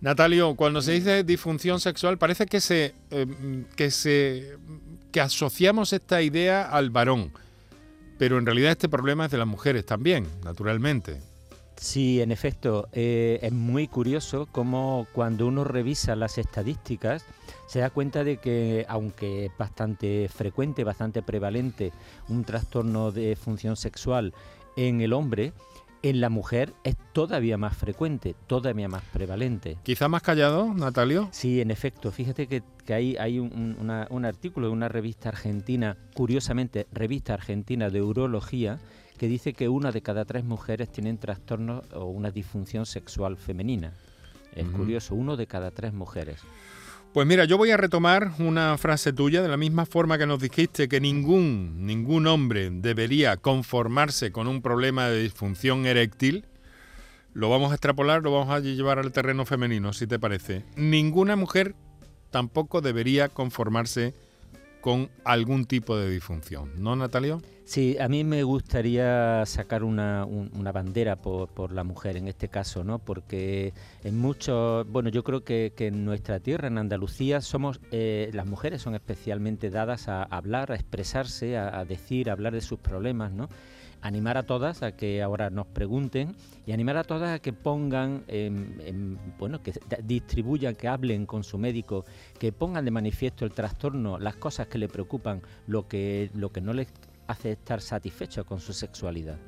Natalio, cuando se dice disfunción sexual parece que se eh, que se que asociamos esta idea al varón, pero en realidad este problema es de las mujeres también, naturalmente. Sí, en efecto, eh, es muy curioso cómo cuando uno revisa las estadísticas se da cuenta de que, aunque es bastante frecuente, bastante prevalente un trastorno de función sexual en el hombre, en la mujer es todavía más frecuente, todavía más prevalente. ¿Quizá más callado, Natalio? Sí, en efecto. Fíjate que, hay, hay un, artículo de una revista argentina, curiosamente, revista argentina de urología, que dice que una de cada tres mujeres tienen trastorno o una disfunción sexual femenina. Es curioso, uno de cada tres mujeres. Pues mira, yo voy a retomar una frase tuya de la misma forma que nos dijiste que ningún, ningún hombre debería conformarse con un problema de disfunción eréctil. Lo vamos a extrapolar, lo vamos a llevar al terreno femenino, si te parece. Ninguna mujer tampoco debería conformarse con algún tipo de disfunción, ¿no, Natalio? Sí, a mí me gustaría sacar una, bandera por, la mujer en este caso, ¿no? Porque en muchos, bueno, yo creo que, en nuestra tierra, en Andalucía, somos, eh, las mujeres son especialmente dadas a hablar, a expresarse, a, decir, a hablar de sus problemas, ¿no? Animar a todas a que ahora nos pregunten y animar a todas a que pongan, bueno, que distribuyan, que hablen con su médico, que pongan de manifiesto el trastorno, las cosas que le preocupan, lo que, lo que no les hace estar satisfecho con su sexualidad.